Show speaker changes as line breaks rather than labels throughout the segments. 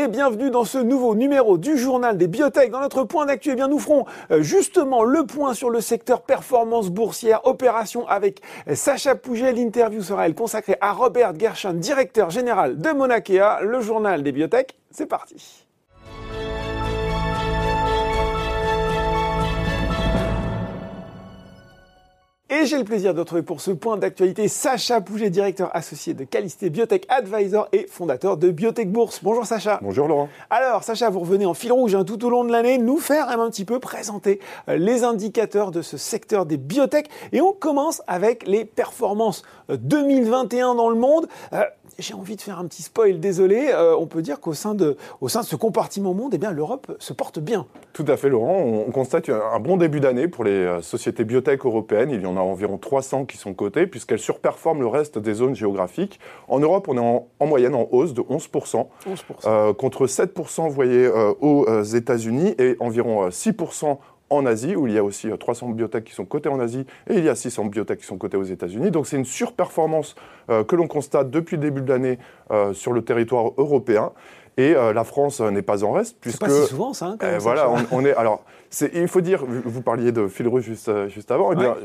et bienvenue dans ce nouveau numéro du journal des biotech. Dans notre point d'actu, eh bien nous ferons euh, justement le point sur le secteur performance boursière, opération avec euh, Sacha Pouget. L'interview sera elle consacrée à Robert Gershon, directeur général de Monakea, le journal des biotech. C'est parti. Et j'ai le plaisir de retrouver pour ce point d'actualité Sacha Pouget, directeur associé de Calisté Biotech Advisor et fondateur de Biotech Bourse. Bonjour Sacha.
Bonjour Laurent.
Alors Sacha, vous revenez en fil rouge hein, tout au long de l'année, nous faire un petit peu présenter euh, les indicateurs de ce secteur des biotech. Et on commence avec les performances 2021 euh, dans le monde. Euh, j'ai envie de faire un petit spoil, désolé. Euh, on peut dire qu'au sein de, au sein de ce compartiment monde, eh bien, l'Europe se porte bien.
Tout à fait, Laurent. On, constate un bon début d'année pour les euh, sociétés biotech européennes. Il y en a environ 300 qui sont cotées, puisqu'elles surperforment le reste des zones géographiques. En Europe, on est en, moyenne en hausse de 11%, 11%. Euh, contre 7%, vous voyez, aux États-Unis et environ 6% en Asie, où il y a aussi 300 euh, biotech qui sont cotées en Asie, et il y a 600 biotech qui sont cotées aux États-Unis. Donc c'est une surperformance euh, que l'on constate depuis le début de l'année euh, sur le territoire européen. Et la France n'est pas en reste,
puisque... pas si souvent, ça, hein,
Voilà, on, est... Alors, il faut dire, vous parliez de fil rouge juste, juste avant, eh bien,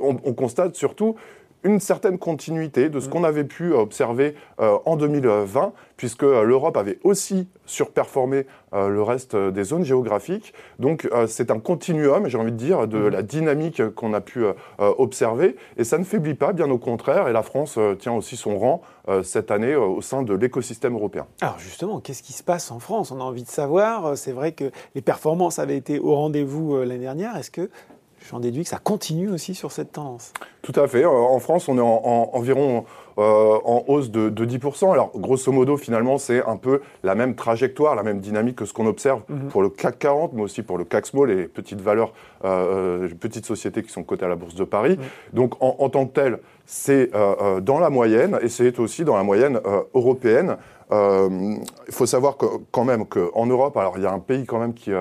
on, on constate surtout une certaine continuité de ce mm. qu'on avait pu observer euh, en 2020, puisque euh, l'Europe avait aussi surperformé euh, le reste des zones géographiques. Donc c'est un continuum, j'ai envie de dire, de mm. la dynamique qu'on a pu observer, et ça ne faiblit pas, bien au contraire, et la France tient aussi son rang cette année au sein de l'écosystème européen.
Alors justement, qu'est-ce qui se passe en France? On a envie de savoir. C'est vrai que les performances avaient été au rendez-vous l'année dernière. Est-ce que J'en déduis que ça continue aussi sur cette tendance?
Tout à fait. Euh, en France, on est en, environ euh, en hausse de, 10%. Alors, grosso modo, finalement, c'est un peu la même trajectoire, la même dynamique que ce qu'on observe mhm. pour le CAC 40, mais aussi pour le CAC Small, les petites valeurs, euh, petites sociétés qui sont cotées à la Bourse de Paris. Mhm. Donc, en, tant que tel, c'est dans la moyenne et c'est aussi dans la moyenne européenne. Il faut savoir que, quand même qu'en Europe, alors il y a un pays quand même qui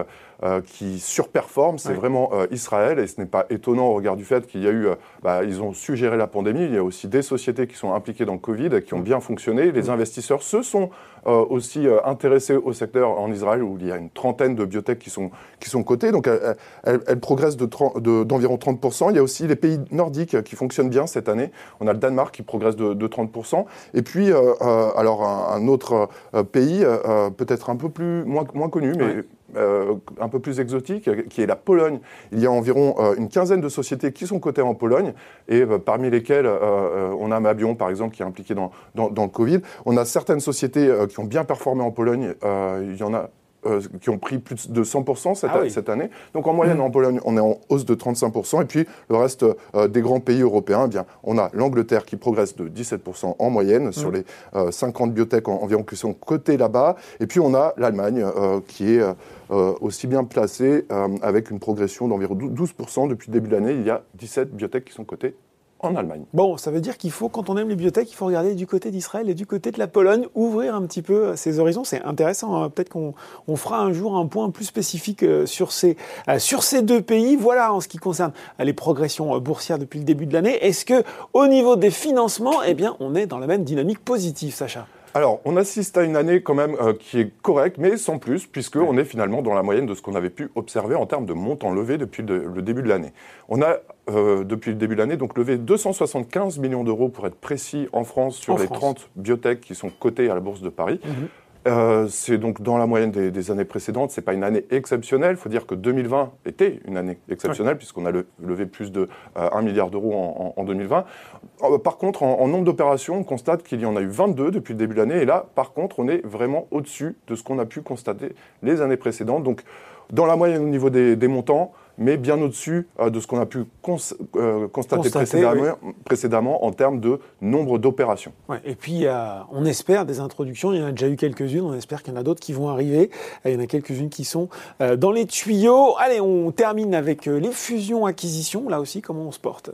euh, qui surperforme, c'est vraiment euh, Israël. Et ce n'est pas étonnant au regard du fait qu'il y a eu, euh, bah, ils ont su gérer la pandémie. Il y a aussi des sociétés qui sont impliquées dans le Covid, qui ont bien fonctionné. Les investisseurs se sont aussi intéressés au secteur en Israël, où il y a une trentaine de biotech qui sont, qui sont cotées. Donc elles, elles, progressent d'environ de, 30%. Il y a aussi les pays nordiques qui fonctionnent bien cette année. On a le Danemark qui progresse de, 30%. Et puis, alors un, autre pays, peut-être un peu plus moins, moins connu, mais euh, un peu plus exotique, qui est la Pologne. Il y a environ euh, une quinzaine de sociétés qui sont cotées en Pologne, et euh, parmi lesquelles on a Mabion, par exemple, qui est impliqué dans, dans, dans, le Covid. On a certaines sociétés qui ont bien performé en Pologne. il y en a euh, qui ont pris plus de 100% cette, ah cette, année. Donc en moyenne, mmh. en Pologne, on est en hausse de 35%. Et puis le reste euh, des grands pays européens, eh bien, on a l'Angleterre qui progresse de 17% en moyenne sur mmh. les 50 euh, biotech environ qui sont cotées là-bas. Et puis on a l'Allemagne qui est aussi bien placée avec une progression d'environ 12% depuis le début de l'année. Il y a 17 biotech qui sont cotées en Allemagne.
Bon, ça veut dire qu'il faut, quand on aime les biotech, il faut regarder du côté d'Israël et du côté de la Pologne, ouvrir un petit peu ses horizons. C'est intéressant. Hein. Peut-être qu'on fera un jour un point plus spécifique euh, sur ces, euh, sur ces deux pays. Voilà en ce qui concerne euh, les progressions boursières depuis le début de l'année. Est-ce que, au niveau des financements, eh bien, on est dans la même dynamique positive, Sacha?
Alors, on assiste à une année quand même qui est correcte, mais sans plus, puisqu'on est finalement dans la moyenne de ce qu'on avait pu observer en termes de montant levé depuis le début de l'année. On a euh, depuis le début de l'année, donc levé 275 millions d'euros pour être précis en France sur les 30 biotech qui sont cotées à la Bourse de Paris. Mhm. Euh, c'est donc dans la moyenne des, années précédentes. C'est pas une année exceptionnelle. Il faut dire que 2020 était une année exceptionnelle puisqu'on a levé plus de 1 euh, milliard d'euros en, 2020. par contre, en, nombre d'opérations, on constate qu'il y en a eu 22 depuis le début de l'année. Et là, par contre, on est vraiment au-dessus de ce qu'on a pu constater les années précédentes. Donc, dans la moyenne au niveau des montants, mais bien au-dessus euh, de ce qu'on a pu euh, constater, précédemment, en termes de nombre d'opérations.
et puis, on espère des introductions, il y en a déjà eu quelques-unes, on espère qu'il y en a d'autres qui vont arriver, il y en a quelques-unes qui sont euh, dans les tuyaux. Allez, on termine avec les fusions-acquisitions, là aussi, comment on se porte?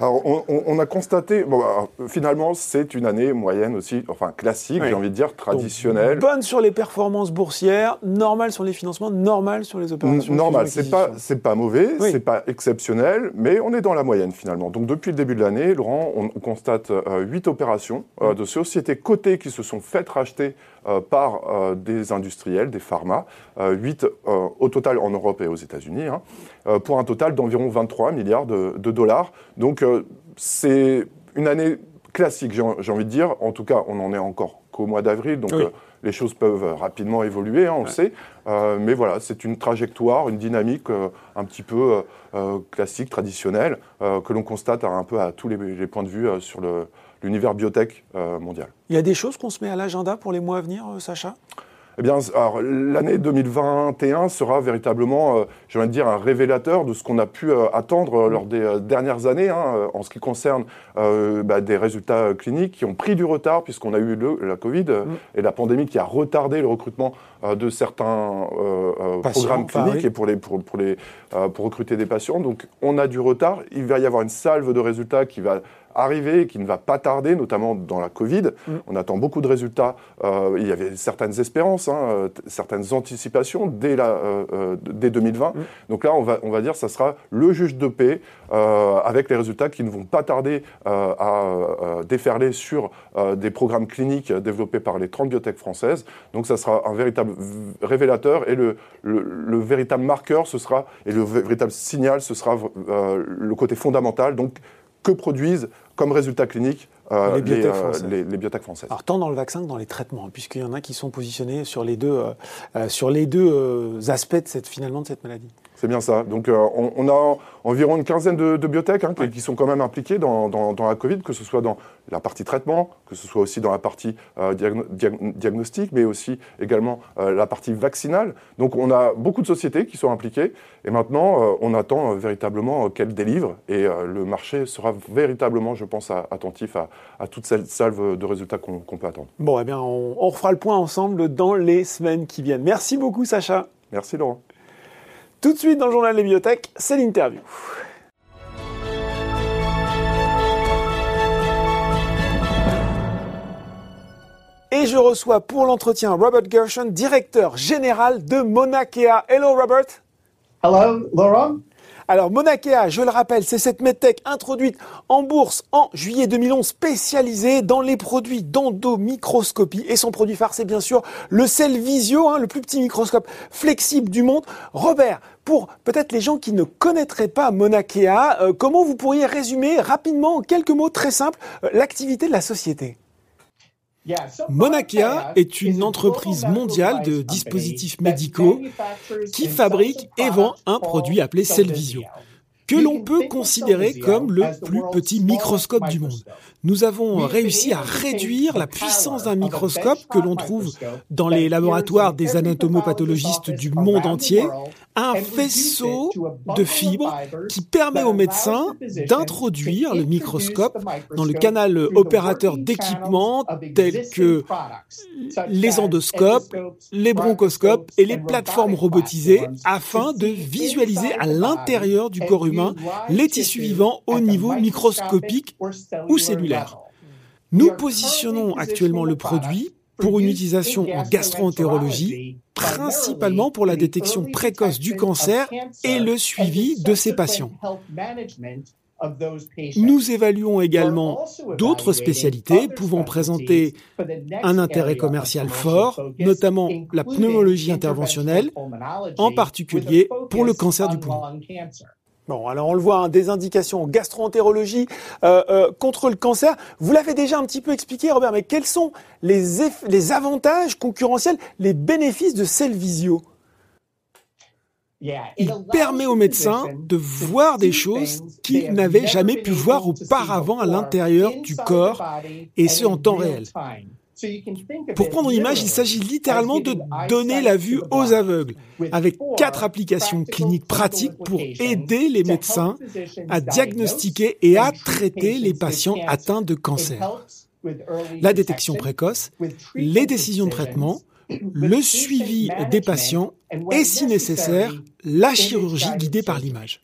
Alors, on, a constaté, bon, bah, finalement, c'est une année moyenne aussi, enfin classique, j'ai envie de dire, traditionnelle.
bonne sur les performances boursières, normale sur les financements, normale sur les opérations.
Normal, c'est pas, c'est pas mauvais, c'est pas exceptionnel, mais on est dans la moyenne finalement. Donc depuis le début de l'année, Laurent, on constate euh, huit opérations euh, de sociétés cotées qui se sont faites racheter par des industriels, des pharma, 8 au total en Europe et aux États-Unis, hein, pour un total d'environ 23 milliards de, dollars. Donc c'est une année classique, j'ai envie de dire. En tout cas, on n'en est encore qu'au mois d'avril, donc les choses peuvent rapidement évoluer, hein, on le sait. mais voilà, c'est une trajectoire, une dynamique un petit peu classique, traditionnelle, que l'on constate un peu à tous les, les points de vue sur le, l'univers biotech euh, mondial.
Il y a des choses qu'on se met à l'agenda pour les mois à venir, euh, Sacha?
Eh bien, l'année 2021 sera véritablement, euh, j'ai envie de dire, un révélateur de ce qu'on a pu attendre lors des dernières années hein, en ce qui concerne bah, des résultats cliniques qui ont pris du retard puisqu'on a eu le, la Covid mm. et la pandémie qui a retardé le recrutement de certains programmes cliniques et pour, les, pour, pour, les, pour recruter des patients. Donc, on a du retard. Il va y avoir une salve de résultats qui va arriver et qui ne va pas tarder, notamment dans la Covid. Mm. On attend beaucoup de résultats. Euh, il y avait certaines espérances, hein, euh, certaines anticipations dès, la, euh, dès 2020. Mm. Donc là, on va, on va dire que ça sera le juge de paix avec les résultats qui ne vont pas tarder à déferler sur des programmes cliniques développés par les 30 biotech françaises. Donc ça sera un véritable révélateur et le, le, le véritable marqueur, ce sera, et le véritable signal, ce sera le côté fondamental. Donc que produisent comme résultat clinique euh, les, biotech euh, françaises.
Alors, tant dans le vaccin que dans les traitements, hein, puisqu'il y en a qui sont positionnés sur les deux, euh, sur les deux aspects de cette, finalement de cette maladie.
C'est bien ça. Donc on, a environ une quinzaine de, biotech hein, qui, sont quand même impliqués dans, la Covid, que ce soit dans la partie traitement, que ce soit aussi dans la partie diagnostic, mais aussi également la partie vaccinale. Donc on a beaucoup de sociétés qui sont impliquées et maintenant on attend véritablement qu'elles délivrent et le marché sera véritablement, je pense, attentif à, à toute cette salve de résultats qu'on peut attendre.
Bon, eh bien, on, on refera le point ensemble dans les semaines qui viennent. Merci beaucoup, Sacha.
Merci, Laurent.
Tout de suite dans le journal des bibliothèques, c'est l'interview. Et je reçois pour l'entretien Robert Gershon, directeur général de Monakea. Hello Robert.
Hello Laurent.
Alors Monakea, je le rappelle, c'est cette medtech introduite en bourse en juillet 2011, spécialisée dans les produits d'endomicroscopie. Et son produit phare, c'est bien sûr le Cellvisio, hein, le plus petit microscope flexible du monde. Robert, pour peut-être les gens qui ne connaîtraient pas Monakea, euh, comment vous pourriez résumer rapidement, en quelques mots très simples, euh, l'activité de la société? Monakea est une entreprise mondiale de dispositifs médicaux qui fabrique et vend un produit appelé Cellvisio que l'on peut considérer comme le plus petit microscope du monde. Nous avons réussi à réduire la puissance d'un microscope que l'on trouve dans les laboratoires des anatomopathologistes du monde entier, un faisceau de fibres qui permet aux médecins d'introduire le microscope dans le canal opérateur d'équipements tels que les endoscopes, les bronchoscopes et les plateformes robotisées afin de visualiser à l'intérieur du corps humain les tissus vivants au niveau microscopique ou cellulaire. Nous positionnons actuellement le produit pour une utilisation en gastroentérologie, principalement pour la détection précoce du cancer et le suivi de ces patients. Nous évaluons également d'autres spécialités pouvant présenter un intérêt commercial fort, notamment la pneumologie interventionnelle, en particulier pour le cancer du poumon. Bon, alors on le voit, hein, des indications en gastroentérologie euh, euh, contre le cancer. Vous l'avez déjà un petit peu expliqué, Robert, mais quels sont les, les avantages concurrentiels, les bénéfices de Cellvisio il permet aux médecins de voir des choses qu'ils n'avaient jamais pu voir auparavant à l'intérieur du corps, et ce en temps réel. Pour prendre une image, il s'agit littéralement de donner la vue aux aveugles, avec quatre applications cliniques pratiques pour aider les médecins à diagnostiquer et à traiter les patients atteints de cancer. La détection précoce, les décisions de traitement, le suivi des patients et, si nécessaire, la chirurgie guidée par l'image.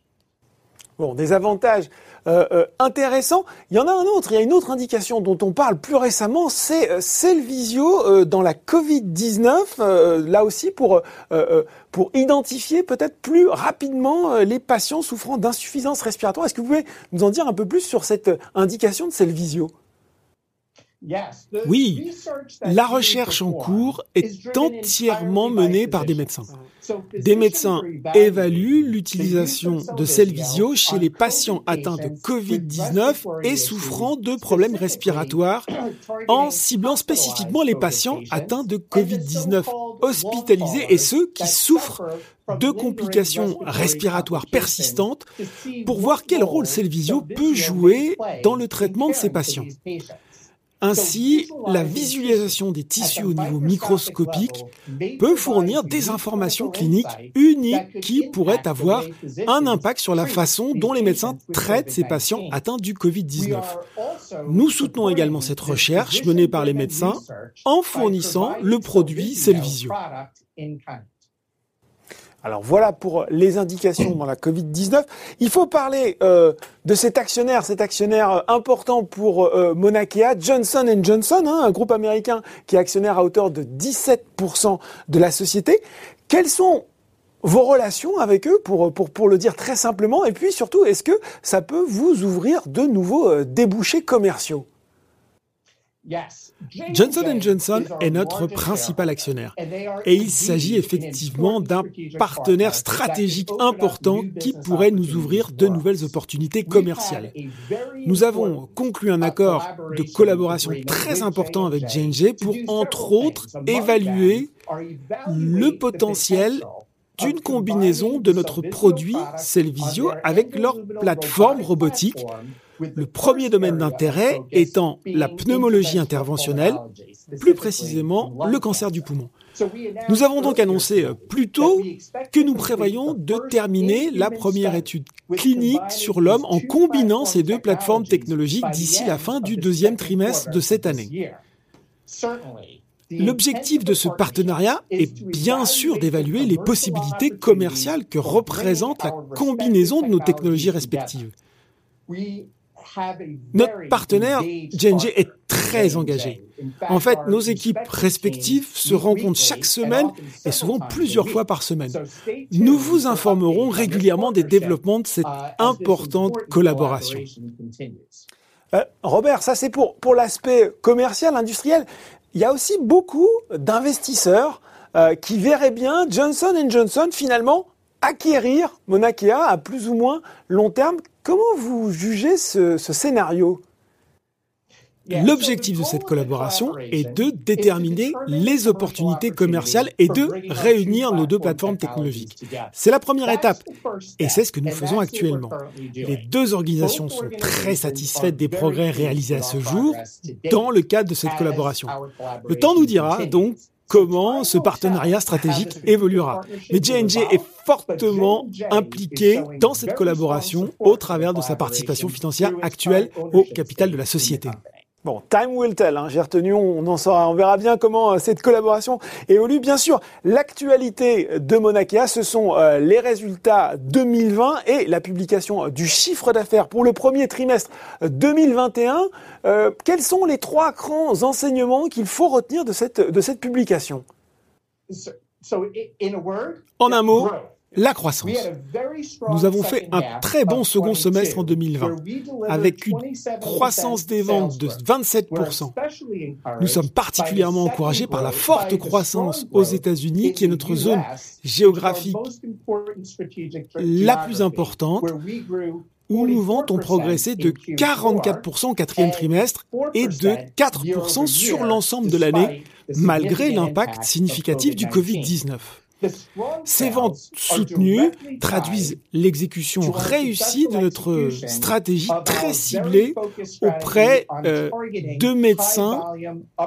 Bon, des avantages euh, euh, intéressants. Il y en a un autre, il y a une autre indication dont on parle plus récemment, c'est euh, le visio dans la Covid-19, là aussi pour, pour identifier peut-être plus rapidement les patients souffrant d'insuffisance respiratoire. Est-ce que vous pouvez nous en dire un peu plus sur cette indication de visio Oui, la recherche en cours est entièrement menée par des médecins. Des médecins évaluent l'utilisation de Cellvisio chez les patients atteints de Covid-19 et souffrant de problèmes respiratoires en ciblant spécifiquement les patients atteints de Covid-19 hospitalisés et ceux qui souffrent de complications respiratoires persistantes pour voir quel rôle Cellvisio peut jouer dans le traitement de ces patients. Ainsi, la visualisation des tissus au niveau microscopique peut fournir des informations cliniques uniques qui pourraient avoir un impact sur la façon dont les médecins traitent ces patients atteints du Covid-19. Nous soutenons également cette recherche menée par les médecins en fournissant le produit Cellvisio. Alors voilà pour les indications dans la Covid-19. Il faut parler euh, de cet actionnaire, cet actionnaire euh, important pour euh, Monakea, Johnson Johnson, hein, un groupe américain qui est actionnaire à hauteur de 17% de la société. Quelles sont vos relations avec eux, pour, pour, pour le dire très simplement, et puis surtout, est-ce que ça peut vous ouvrir de nouveaux débouchés commerciaux? Johnson Johnson est notre principal actionnaire. et il s'agit effectivement d'un partenaire stratégique important qui pourrait nous ouvrir de nouvelles opportunités commerciales. Nous avons conclu un accord de collaboration très important avec J&J pour, entre autres, évaluer le potentiel d'une combinaison de notre produit Cellvisio avec leur plateforme robotique le premier domaine d'intérêt étant la pneumologie interventionnelle, plus précisément le cancer du poumon. Nous avons donc annoncé euh, plus tôt que nous prévoyons de terminer la première étude clinique sur l'homme en combinant ces deux plateformes technologiques d'ici la fin du deuxième trimestre de cette année. L'objectif de ce partenariat est bien sûr d'évaluer les possibilités commerciales que représente la combinaison de nos technologies respectives. Notre partenaire J&J est très engagé. En fait, nos équipes respectives se rencontrent chaque semaine et souvent plusieurs fois par semaine. Nous vous informerons régulièrement des développements de cette uh, importante collaboration. Euh, Robert, ça c'est pour, pour l'aspect commercial, industriel. Il y a aussi beaucoup d'investisseurs euh, qui verraient bien Johnson Johnson finalement acquérir Monakea à plus ou moins long terme. Comment vous jugez ce, scénario? L'objectif de cette collaboration est de déterminer les opportunités commerciales et de réunir nos deux plateformes technologiques. C'est la première étape et c'est ce que nous faisons actuellement. Les deux organisations sont très satisfaites des progrès réalisés à ce jour dans le cadre de cette collaboration. Le temps nous dira donc comment ce partenariat stratégique évoluera. Mais J&J est fortement impliqué dans cette collaboration au travers de sa participation financière actuelle au capital de la société. Bon, time will tell. Hein. J'ai retenu, on en saura, on verra bien comment euh, cette collaboration évolue. Bien sûr, l'actualité de Monakea, ce sont euh, les résultats 2020 et la publication du chiffre d'affaires pour le premier trimestre 2021. Euh, quels sont les trois grands enseignements qu'il faut retenir de cette, de cette publication? En un mot, la croissance. Nous avons fait un très bon second semestre en 2020, avec une croissance des ventes de 27%. Nous sommes particulièrement encouragés par la forte croissance aux États-Unis, qui est notre zone géographique la plus importante, où nos ventes ont progressé de 44% au quatrième trimestre et de 4% sur l'ensemble de l'année, malgré l'impact significatif du Covid-19. Ces ventes soutenues traduisent l'exécution réussie de notre stratégie très ciblée auprès euh, de médecins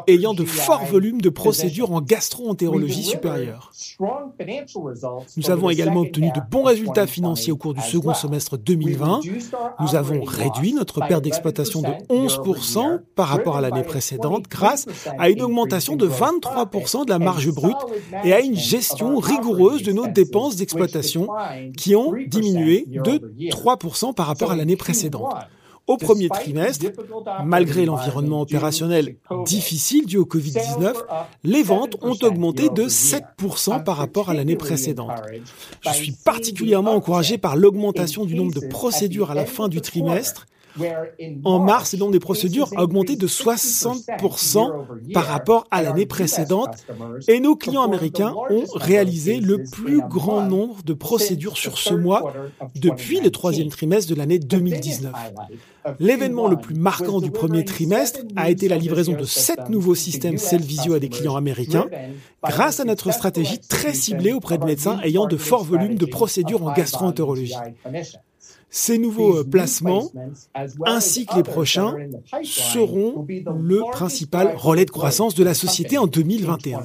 ayant de forts volumes de procédures en gastro-entérologie supérieure. Nous avons également obtenu de bons résultats financiers au cours du second semestre 2020. Nous avons réduit notre perte d'exploitation de 11% par rapport à l'année précédente grâce à une augmentation de 23% de la marge brute et à une gestion rigoureuse de nos dépenses d'exploitation qui ont diminué de 3% par rapport à l'année précédente. Au premier trimestre, malgré l'environnement opérationnel difficile dû au Covid-19, les ventes ont augmenté de 7% par rapport à l'année précédente. Je suis particulièrement encouragé par l'augmentation du nombre de procédures à la fin du trimestre En mars, le nombre des procédures a augmenté de 60% par rapport à l'année précédente et nos clients américains ont réalisé le plus grand nombre de procédures sur ce mois depuis le troisième trimestre de l'année 2019. L'événement le plus marquant du premier trimestre a été la livraison de sept nouveaux systèmes Cellvisio à des clients américains grâce à notre stratégie très ciblée auprès de médecins ayant de forts volumes de procédures en gastroentérologie. Ces nouveaux placements, ainsi que les prochains, seront le principal relais de croissance de la société en 2021.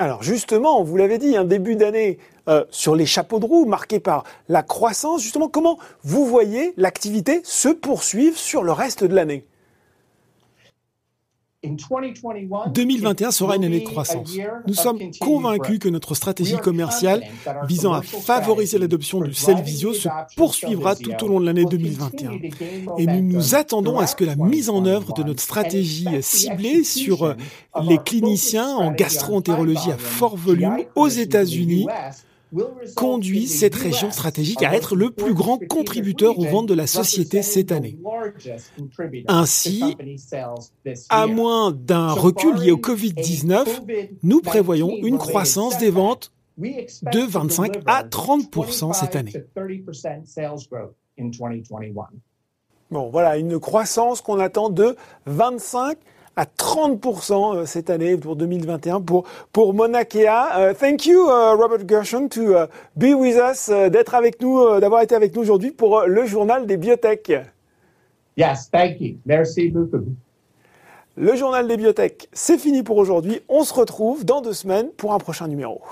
Alors justement, vous l'avez dit, un début d'année euh, sur les chapeaux de roue marqué par la croissance. Justement, comment vous voyez l'activité se poursuivre sur le reste de l'année? 2021 sera une année de croissance. Nous sommes convaincus que notre stratégie commerciale visant à favoriser l'adoption du Visio se poursuivra tout au long de l'année 2021. Et nous nous attendons à ce que la mise en œuvre de notre stratégie ciblée sur les cliniciens en gastroentérologie à fort volume aux États-Unis conduit cette région stratégique à être le plus grand contributeur aux ventes de la société cette année. Ainsi, à moins d'un recul lié au Covid-19, nous prévoyons une croissance des ventes de 25 à 30% cette année. Bon, voilà, une croissance qu'on attend de 25 à 30% euh, cette année pour 2021 pour pour Monakea. Uh, thank you uh, Robert Gershon to uh, be with us, d'être avec nous, d'avoir été avec nous aujourd'hui pour le journal des biotech.
Yes, thank you. Merci beaucoup.
Le journal des biotech, c'est fini pour aujourd'hui. On se retrouve dans deux semaines pour un prochain numéro.